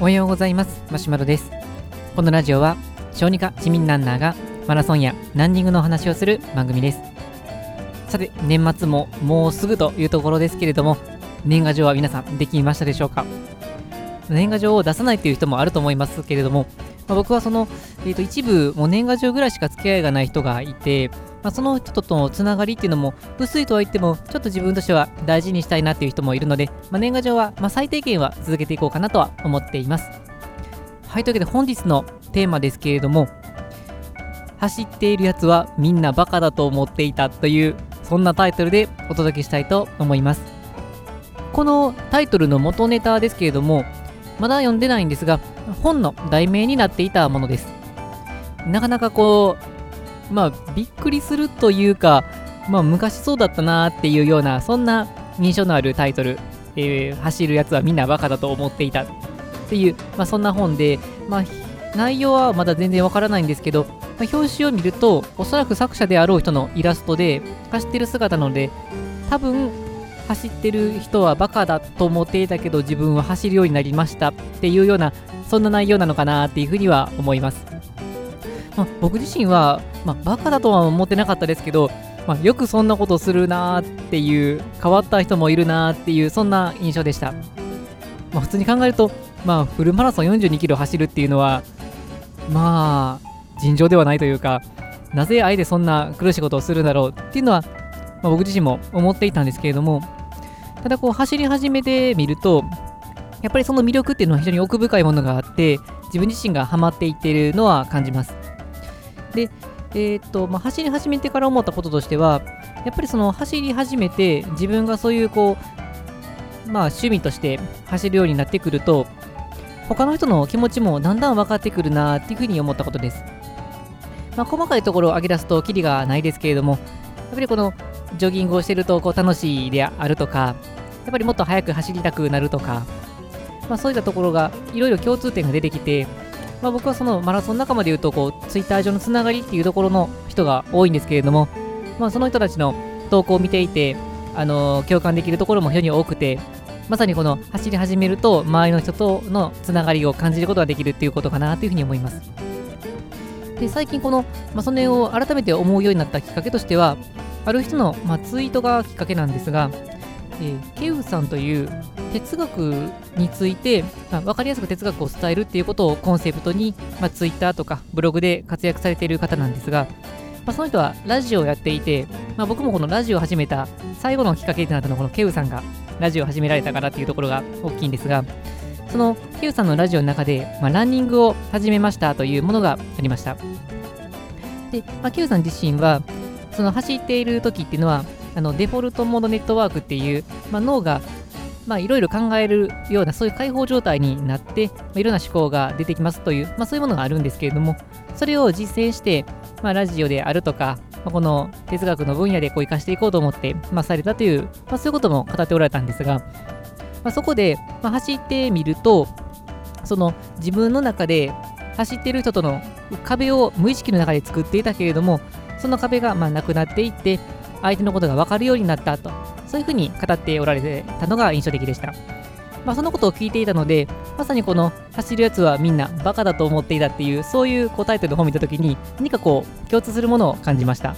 おはようございます。マシュマロです。このラジオは小児科市民ランナーがマラソンやランニングの話をする番組です。さて年末ももうすぐというところですけれども年賀状は皆さんできましたでしょうか？年賀状を出さないという人もあると思いますけれども、まあ、僕はその、えー、と一部もう年賀状ぐらいしか付き合いがない人がいて、まあ、その人とのつながりっていうのも薄いとは言ってもちょっと自分としては大事にしたいなっていう人もいるので、まあ、年賀状はま最低限は続けていこうかなとは思っています。はいというわけで本日のテーマですけれども走っているやつはみんなバカだと思っていたというそんなタイトルでお届けしたいと思います。このタイトルの元ネタですけれどもまだ読んでないんですが本の題名になっていたものです。なかなかこうまあびっくりするというかまあ昔そうだったなっていうようなそんな印象のあるタイトル、えー、走るやつはみんなバカだと思っていたっていう、まあ、そんな本で、まあ、内容はまだ全然わからないんですけど、まあ、表紙を見るとおそらく作者であろう人のイラストで走ってる姿なので多分走ってる人はバカだと思っていたけど自分は走るようになりましたっていうようなそんな内容なのかなっていうふうには思います、まあ、僕自身は、まあ、バカだとは思ってなかったですけど、まあ、よくそんなことするなーっていう変わった人もいるなーっていうそんな印象でした、まあ、普通に考えると、まあ、フルマラソン42キロ走るっていうのはまあ尋常ではないというかなぜあえてそんな苦しいことをするんだろうっていうのは、まあ、僕自身も思っていたんですけれどもただこう走り始めてみるとやっぱりその魅力っていうのは非常に奥深いものがあって自分自身がハマっていってるのは感じます。でえー、っとまあ、走り始めてから思ったこととしてはやっぱりその走り始めて自分がそういうこうまあ趣味として走るようになってくると他の人の気持ちもだんだん分かってくるなっていうふうに思ったことです。まあ、細かいところを挙げ出すとキリがないですけれども、やっぱりこのジョギングをしてるとこう楽しいであるとか、やっぱりもっと速く走りたくなるとか、まあ、そういったところがいろいろ共通点が出てきて、まあ、僕はそのマラソン仲間でいうとこうツイッター上のつながりっていうところの人が多いんですけれども、まあ、その人たちの投稿を見ていて、あのー、共感できるところも非常に多くてまさにこの走り始めると周りの人とのつながりを感じることができるっていうことかなというふうに思います。で最近この、まあ、その辺を改めて思うようになったきっかけとしてはある人の、まあ、ツイートがきっかけなんですが、えー、ケウさんという哲学について、まあ、分かりやすく哲学を伝えるっていうことをコンセプトに、まあ、ツイッターとかブログで活躍されている方なんですが、まあ、その人はラジオをやっていて、まあ、僕もこのラジオを始めた最後のきっかけとなったのはこのケウさんがラジオを始められたからっていうところが大きいんですがそのケウさんのラジオの中で、まあ、ランニングを始めましたというものがありました。で、まあ、ケウさん自身はその走っている時っていうのはあのデフォルトモードネットワークっていう、まあ、脳が、いろいろ考えるようなそういう開放状態になって、まあ、いろんな思考が出てきますという、まあ、そういうものがあるんですけれどもそれを実践して、まあ、ラジオであるとか、まあ、この哲学の分野でこう生かしていこうと思って、まあ、されたという、まあ、そういうことも語っておられたんですが、まあ、そこで、まあ、走ってみるとその自分の中で走っている人との壁を無意識の中で作っていたけれどもその壁がまあなくなっていって相手のことが分かるようになったとそういうふうに語っておられてたのが印象的でした。まあ、そのことを聞いていたので、まさにこの走るやつはみんなバカだと思っていたっていう、そういうこうタイトルを見たときに、何かこう共通するものを感じました。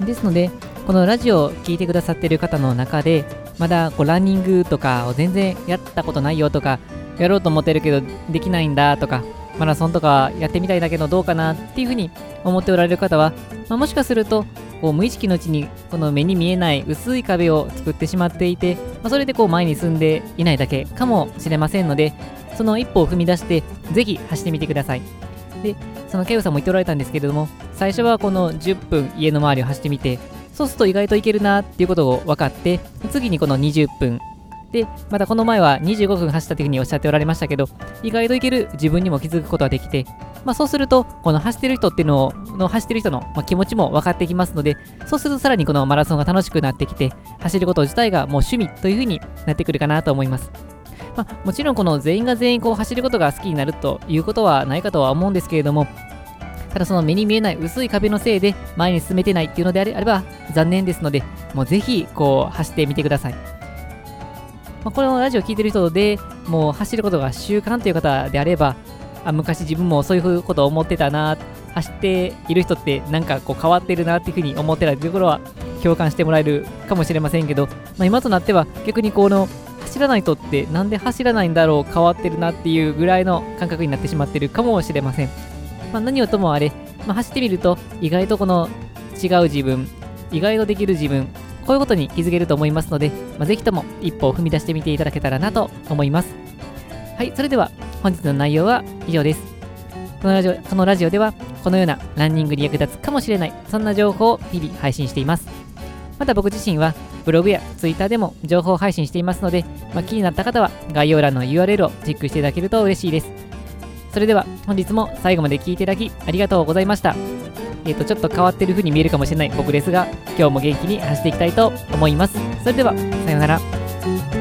ですので、このラジオを聴いてくださってる方の中で、まだこうランニングとかを全然やったことないよとか、やろうと思ってるけどできないんだとか、マラソンとかやってみたいだけどどうかなっていうふうに思っておられる方は、まあ、もしかするとこう無意識のうちにこの目に見えない薄い壁を作ってしまっていて、まあ、それでこう前に進んでいないだけかもしれませんのでその一歩を踏み出してぜひ走ってみてください。でそのケウさんも言っておられたんですけれども最初はこの10分家の周りを走ってみてそうすると意外といけるなっていうことを分かって次にこの20分。で、またこの前は25分走ったというふうにおっしゃっておられましたけど、意外といける自分にも気づくことができて、まあ、そうすると、この走ってる人っていうのを、の走ってる人の、ま、気持ちも分かってきますので、そうするとさらにこのマラソンが楽しくなってきて、走ること自体がもう趣味というふうになってくるかなと思います。まあ、もちろんこの全員が全員こう走ることが好きになるということはないかとは思うんですけれども、ただその目に見えない薄い壁のせいで前に進めてないっていうのであれば残念ですので、もうぜひこう走ってみてください。まあ、このラジオを聴いてる人で、もう走ることが習慣という方であれば、あ昔自分もそういうことを思ってたな、走っている人ってなんかこう変わってるなっていうふうに思ってたところは共感してもらえるかもしれませんけど、まあ、今となっては逆にこの走らない人ってなんで走らないんだろう変わってるなっていうぐらいの感覚になってしまってるかもしれません。まあ、何をともあれ、まあ、走ってみると意外とこの違う自分、意外とできる自分、こういうことに気づけると思いますので、まあ、ぜひとも一歩を踏み出してみていただけたらなと思います。はい、それでは本日の内容は以上です。このラジオこのラジオではこのようなランニングに役立つかもしれないそんな情報を日々配信しています。また僕自身はブログやツイッターでも情報配信していますので、まあ、気になった方は概要欄の URL をチェックしていただけると嬉しいです。それでは本日も最後まで聴いていただきありがとうございました。えっ、ー、と、ちょっと変わってる風に見えるかもしれない僕ですが、今日も元気に走っていきたいと思います。それでは、さようなら。